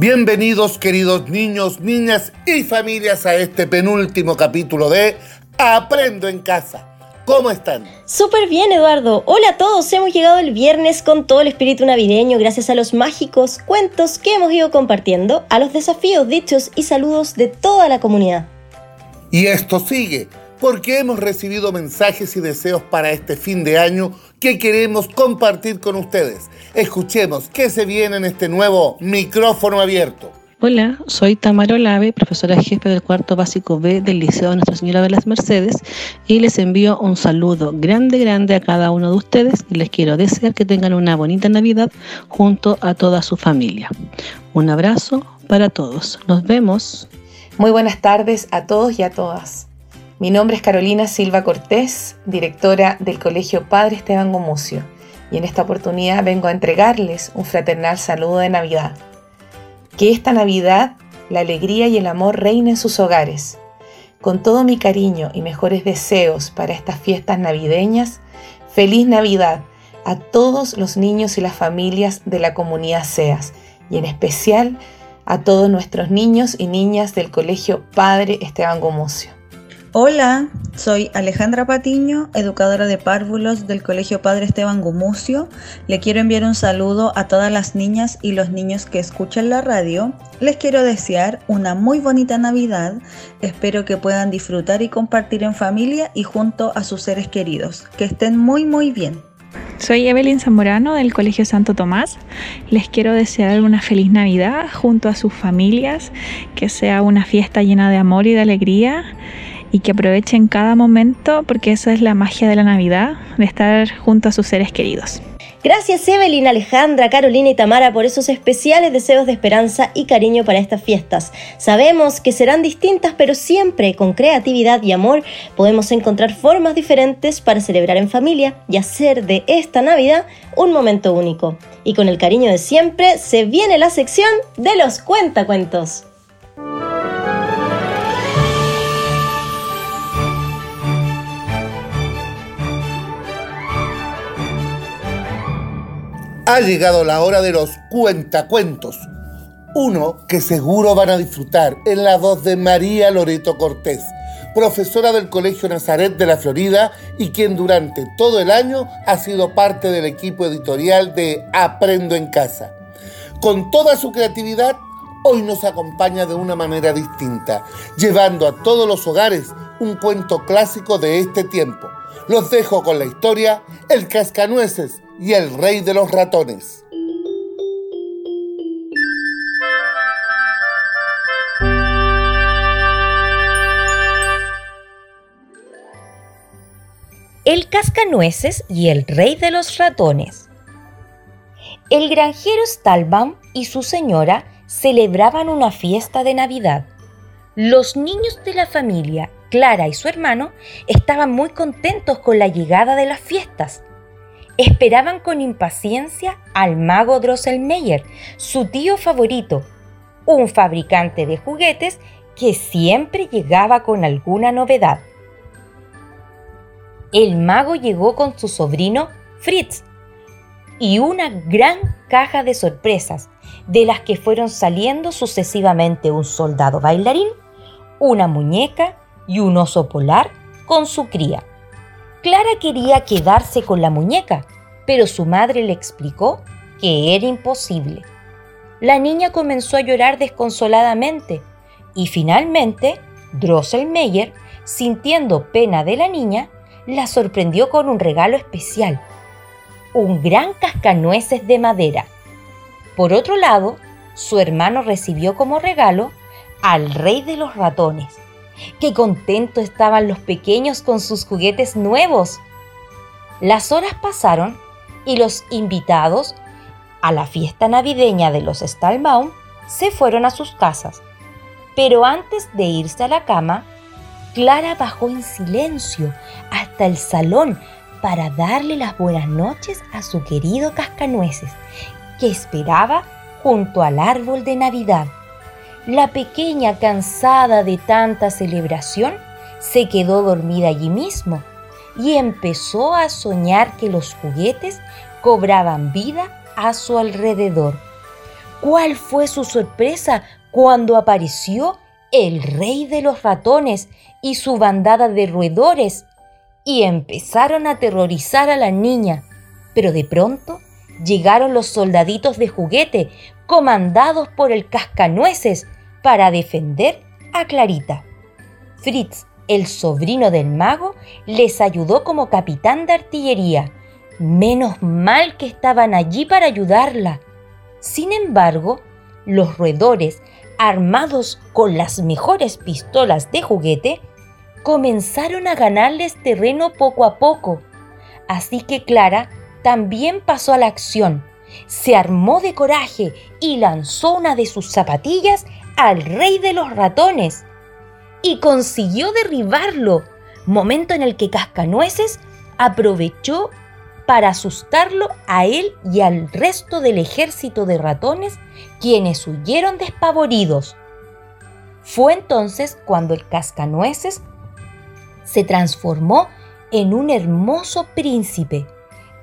Bienvenidos queridos niños, niñas y familias a este penúltimo capítulo de Aprendo en casa. ¿Cómo están? Súper bien, Eduardo. Hola a todos. Hemos llegado el viernes con todo el espíritu navideño gracias a los mágicos cuentos que hemos ido compartiendo, a los desafíos, dichos y saludos de toda la comunidad. Y esto sigue, porque hemos recibido mensajes y deseos para este fin de año que queremos compartir con ustedes. Escuchemos qué se viene en este nuevo micrófono abierto. Hola, soy Tamara Olave, profesora jefe del cuarto básico B del Liceo Nuestra Señora de las Mercedes y les envío un saludo grande, grande a cada uno de ustedes y les quiero desear que tengan una bonita Navidad junto a toda su familia. Un abrazo para todos. Nos vemos. Muy buenas tardes a todos y a todas. Mi nombre es Carolina Silva Cortés, directora del Colegio Padre Esteban Gomucio, y en esta oportunidad vengo a entregarles un fraternal saludo de Navidad. Que esta Navidad la alegría y el amor reinen en sus hogares. Con todo mi cariño y mejores deseos para estas fiestas navideñas, feliz Navidad a todos los niños y las familias de la comunidad SEAS y en especial a todos nuestros niños y niñas del Colegio Padre Esteban Gomucio. Hola, soy Alejandra Patiño, educadora de párvulos del Colegio Padre Esteban Gumucio. Le quiero enviar un saludo a todas las niñas y los niños que escuchan la radio. Les quiero desear una muy bonita Navidad. Espero que puedan disfrutar y compartir en familia y junto a sus seres queridos. Que estén muy muy bien. Soy Evelyn Zamorano del Colegio Santo Tomás. Les quiero desear una feliz Navidad junto a sus familias, que sea una fiesta llena de amor y de alegría y que aprovechen cada momento porque esa es la magia de la Navidad, de estar junto a sus seres queridos. Gracias Evelyn, Alejandra, Carolina y Tamara por esos especiales deseos de esperanza y cariño para estas fiestas. Sabemos que serán distintas, pero siempre con creatividad y amor podemos encontrar formas diferentes para celebrar en familia y hacer de esta Navidad un momento único. Y con el cariño de siempre se viene la sección de los cuentacuentos. Ha llegado la hora de los cuentacuentos. Uno que seguro van a disfrutar en la voz de María Loreto Cortés, profesora del Colegio Nazaret de la Florida y quien durante todo el año ha sido parte del equipo editorial de Aprendo en Casa. Con toda su creatividad, hoy nos acompaña de una manera distinta, llevando a todos los hogares un cuento clásico de este tiempo. Los dejo con la historia El Cascanueces y el rey de los ratones. El cascanueces y el rey de los ratones. El granjero Stalbaum y su señora celebraban una fiesta de Navidad. Los niños de la familia, Clara y su hermano, estaban muy contentos con la llegada de las fiestas esperaban con impaciencia al mago Drosselmeyer, su tío favorito, un fabricante de juguetes que siempre llegaba con alguna novedad. El mago llegó con su sobrino Fritz y una gran caja de sorpresas, de las que fueron saliendo sucesivamente un soldado bailarín, una muñeca y un oso polar con su cría. Clara quería quedarse con la muñeca, pero su madre le explicó que era imposible. La niña comenzó a llorar desconsoladamente y finalmente Drosselmeyer, sintiendo pena de la niña, la sorprendió con un regalo especial, un gran cascanueces de madera. Por otro lado, su hermano recibió como regalo al rey de los ratones, Qué contentos estaban los pequeños con sus juguetes nuevos. Las horas pasaron y los invitados a la fiesta navideña de los Stahlbaum se fueron a sus casas. Pero antes de irse a la cama, Clara bajó en silencio hasta el salón para darle las buenas noches a su querido Cascanueces, que esperaba junto al árbol de Navidad. La pequeña, cansada de tanta celebración, se quedó dormida allí mismo y empezó a soñar que los juguetes cobraban vida a su alrededor. ¿Cuál fue su sorpresa cuando apareció el rey de los ratones y su bandada de roedores y empezaron a aterrorizar a la niña? Pero de pronto llegaron los soldaditos de juguete comandados por el cascanueces para defender a Clarita. Fritz, el sobrino del mago, les ayudó como capitán de artillería. Menos mal que estaban allí para ayudarla. Sin embargo, los roedores, armados con las mejores pistolas de juguete, comenzaron a ganarles terreno poco a poco. Así que Clara también pasó a la acción. Se armó de coraje y lanzó una de sus zapatillas al rey de los ratones. Y consiguió derribarlo, momento en el que Cascanueces aprovechó para asustarlo a él y al resto del ejército de ratones, quienes huyeron despavoridos. Fue entonces cuando el cascanueces se transformó en un hermoso príncipe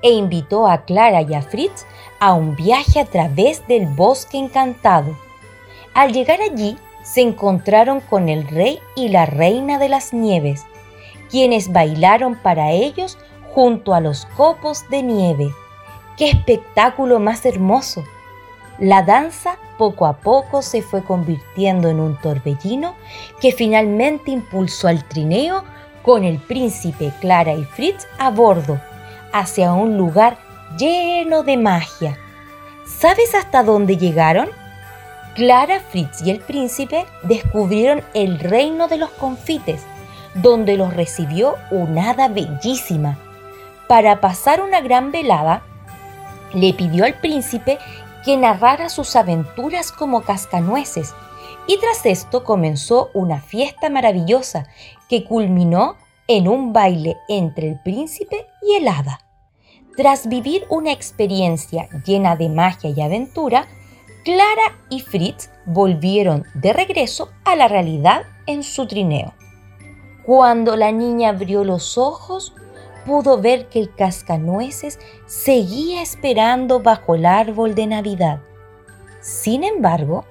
e invitó a Clara y a Fritz a un viaje a través del bosque encantado. Al llegar allí, se encontraron con el rey y la reina de las nieves, quienes bailaron para ellos junto a los copos de nieve. ¡Qué espectáculo más hermoso! La danza poco a poco se fue convirtiendo en un torbellino que finalmente impulsó al trineo con el príncipe Clara y Fritz a bordo hacia un lugar lleno de magia. ¿Sabes hasta dónde llegaron? Clara, Fritz y el príncipe descubrieron el reino de los confites, donde los recibió una hada bellísima para pasar una gran velada, le pidió al príncipe que narrara sus aventuras como cascanueces, y tras esto comenzó una fiesta maravillosa que culminó en un baile entre el príncipe y el hada. Tras vivir una experiencia llena de magia y aventura, Clara y Fritz volvieron de regreso a la realidad en su trineo. Cuando la niña abrió los ojos, pudo ver que el cascanueces seguía esperando bajo el árbol de Navidad. Sin embargo,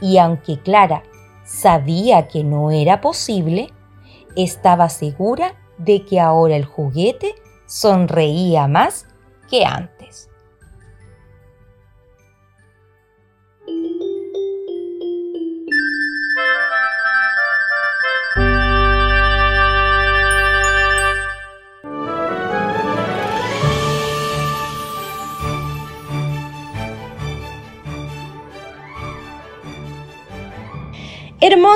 y aunque Clara sabía que no era posible, estaba segura de que ahora el juguete sonreía más que antes.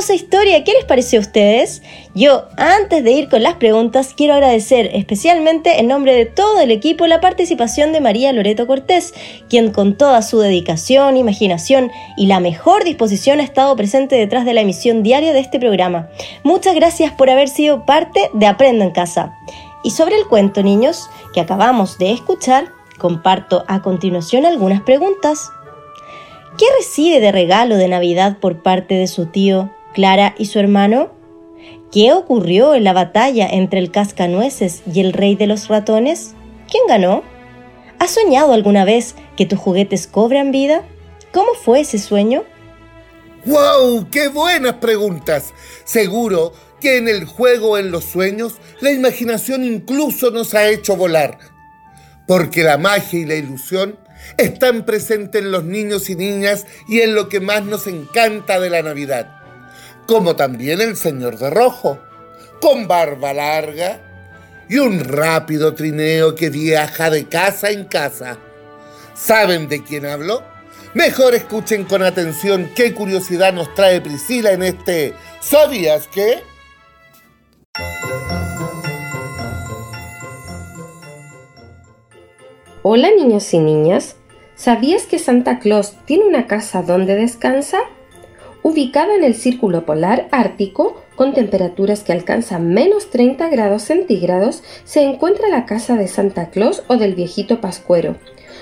Hermosa historia, ¿qué les pareció a ustedes? Yo, antes de ir con las preguntas, quiero agradecer especialmente en nombre de todo el equipo la participación de María Loreto Cortés, quien con toda su dedicación, imaginación y la mejor disposición ha estado presente detrás de la emisión diaria de este programa. Muchas gracias por haber sido parte de Aprendo en Casa. Y sobre el cuento, niños, que acabamos de escuchar, comparto a continuación algunas preguntas. ¿Qué recibe de regalo de Navidad por parte de su tío, Clara y su hermano? ¿Qué ocurrió en la batalla entre el cascanueces y el rey de los ratones? ¿Quién ganó? ¿Has soñado alguna vez que tus juguetes cobran vida? ¿Cómo fue ese sueño? ¡Wow! ¡Qué buenas preguntas! Seguro que en el juego, en los sueños, la imaginación incluso nos ha hecho volar. Porque la magia y la ilusión están presentes en los niños y niñas y en lo que más nos encanta de la Navidad, como también el Señor de Rojo, con barba larga y un rápido trineo que viaja de casa en casa. ¿Saben de quién hablo? Mejor escuchen con atención qué curiosidad nos trae Priscila en este ¿Sabías qué? Hola niños y niñas, ¿sabías que Santa Claus tiene una casa donde descansa? Ubicada en el círculo polar ártico, con temperaturas que alcanzan menos 30 grados centígrados, se encuentra la casa de Santa Claus o del viejito Pascuero,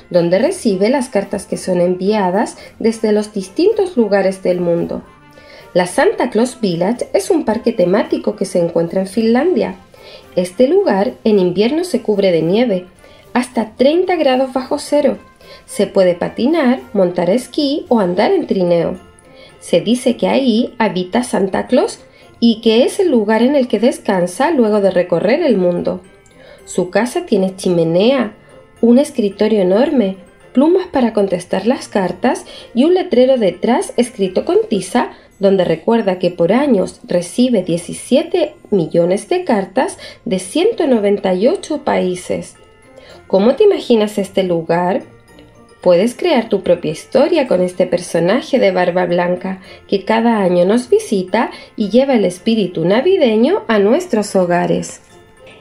donde recibe las cartas que son enviadas desde los distintos lugares del mundo. La Santa Claus Village es un parque temático que se encuentra en Finlandia. Este lugar en invierno se cubre de nieve, hasta 30 grados bajo cero Se puede patinar, montar esquí o andar en trineo. Se dice que ahí habita Santa Claus y que es el lugar en el que descansa luego de recorrer el mundo. Su casa tiene chimenea, un escritorio enorme, plumas para contestar las cartas y un letrero detrás escrito con tiza donde recuerda que por años recibe 17 millones de cartas de 198 países. ¿Cómo te imaginas este lugar? Puedes crear tu propia historia con este personaje de barba blanca que cada año nos visita y lleva el espíritu navideño a nuestros hogares.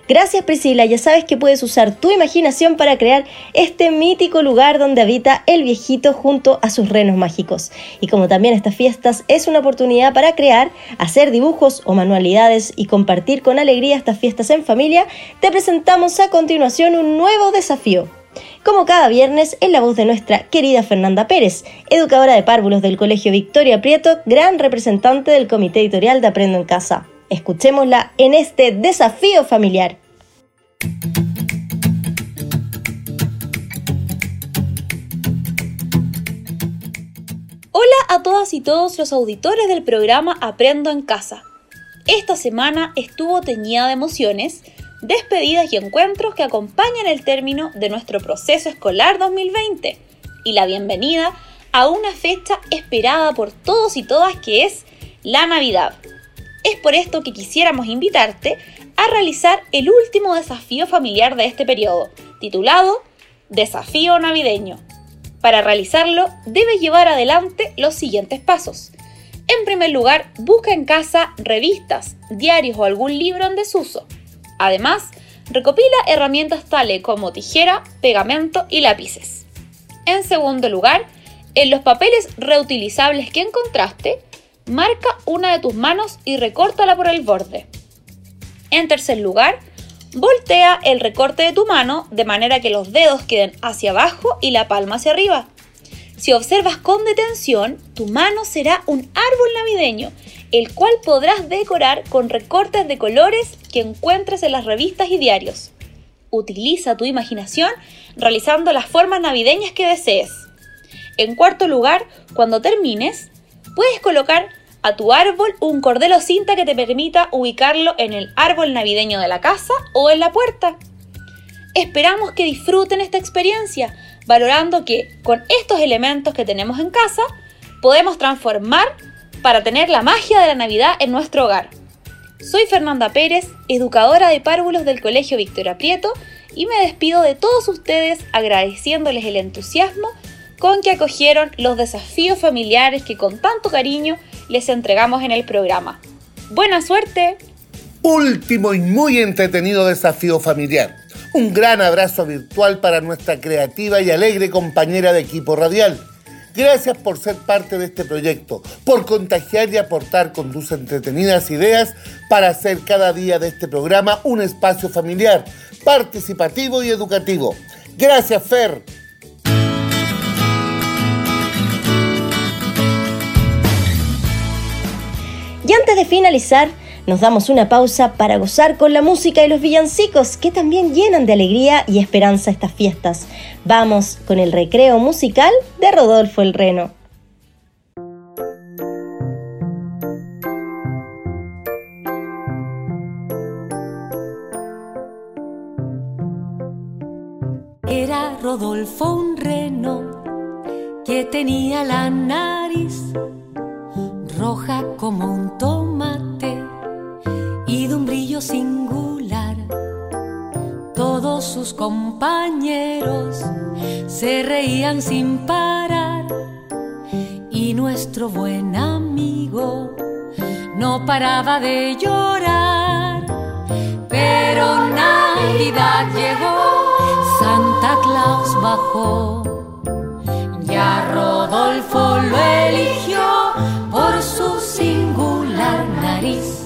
Gracias Priscila, ya sabes que puedes usar tu imaginación para crear este mítico lugar donde habita el viejito junto a sus renos mágicos. Y como también estas fiestas es una oportunidad para crear, hacer dibujos o manualidades y compartir con alegría estas fiestas en familia, te presentamos a continuación un nuevo desafío. Como cada viernes, en la voz de nuestra querida Fernanda Pérez, educadora de párvulos del Colegio Victoria Prieto, gran representante del Comité Editorial de Aprendo en Casa. Escuchémosla en este desafío familiar. Hola a todas y todos los auditores del programa Aprendo en Casa. Esta semana estuvo teñida de emociones, despedidas y encuentros que acompañan el término de nuestro proceso escolar 2020 y la bienvenida a una fecha esperada por todos y todas que es la Navidad. Es por esto que quisiéramos invitarte a realizar el último desafío familiar de este periodo, titulado Desafío Navideño. Para realizarlo, debes llevar adelante los siguientes pasos. En primer lugar, busca en casa revistas, diarios o algún libro en desuso. Además, recopila herramientas tales como tijera, pegamento y lápices. En segundo lugar, en los papeles reutilizables que encontraste, marca una de tus manos y recórtala por el borde. En tercer lugar, voltea el recorte de tu mano de manera que los dedos queden hacia abajo y la palma hacia arriba. Si observas con detención, tu mano será un árbol navideño, el cual podrás decorar con recortes de colores que encuentres en las revistas y diarios. Utiliza tu imaginación realizando las formas navideñas que desees. En cuarto lugar, cuando termines, puedes colocar a tu árbol un cordel o cinta que te permita ubicarlo en el árbol navideño de la casa o en la puerta. Esperamos que disfruten esta experiencia, valorando que con estos elementos que tenemos en casa podemos transformar para tener la magia de la Navidad en nuestro hogar. Soy Fernanda Pérez, educadora de párvulos del Colegio Victoria Prieto, y me despido de todos ustedes agradeciéndoles el entusiasmo con que acogieron los desafíos familiares que con tanto cariño les entregamos en el programa. ¡Buena suerte! Último y muy entretenido desafío familiar. Un gran abrazo virtual para nuestra creativa y alegre compañera de equipo radial. Gracias por ser parte de este proyecto, por contagiar y aportar con tus entretenidas ideas para hacer cada día de este programa un espacio familiar, participativo y educativo. Gracias, Fer. Y antes de finalizar, nos damos una pausa para gozar con la música y los villancicos que también llenan de alegría y esperanza estas fiestas. Vamos con el recreo musical de Rodolfo el Reno. Era Rodolfo un reno que tenía la nariz roja como un y singular. Todos sus compañeros se reían sin parar y nuestro buen amigo no paraba de llorar. Pero Navidad llegó, Santa Claus bajó, ya Rodolfo lo eligió por su singular nariz,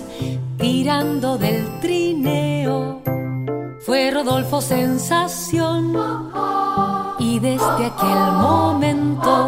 tirando del trineo. Fue Rodolfo sensación y desde aquel momento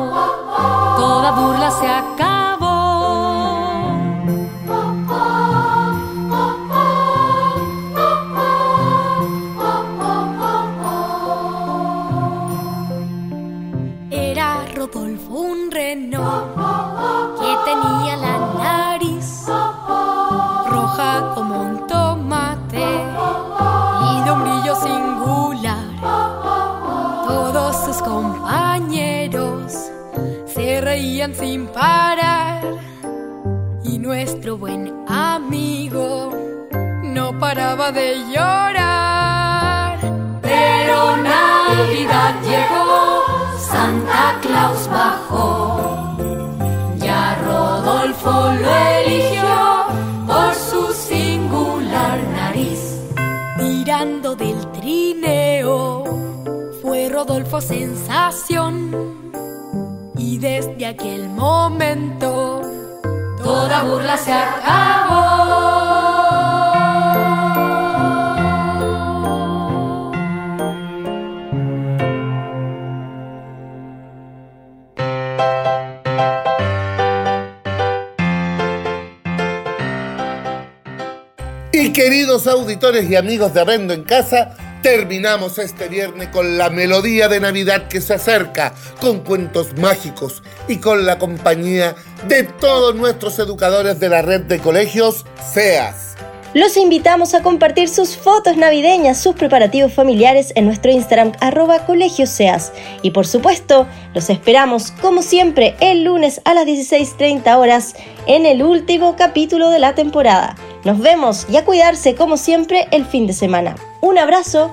y nuestro buen amigo no paraba de llorar. Pero Navidad llegó, Santa Claus bajó, ya Rodolfo lo eligió por su singular nariz. Tirando del trineo, fue Rodolfo sensación. Y desde aquel momento, toda burla se acabó. Y queridos auditores y amigos de Arrendo en Casa, terminamos este viernes con la melodía de Navidad que se acerca, con cuentos mágicos y con la compañía de todos nuestros educadores de la red de colegios SEAS. Los invitamos a compartir sus fotos navideñas, sus preparativos familiares en nuestro Instagram arroba. Y por supuesto, los esperamos como siempre el lunes a las 16.30 horas en el último capítulo de la temporada. Nos vemos y a cuidarse como siempre el fin de semana. Un abrazo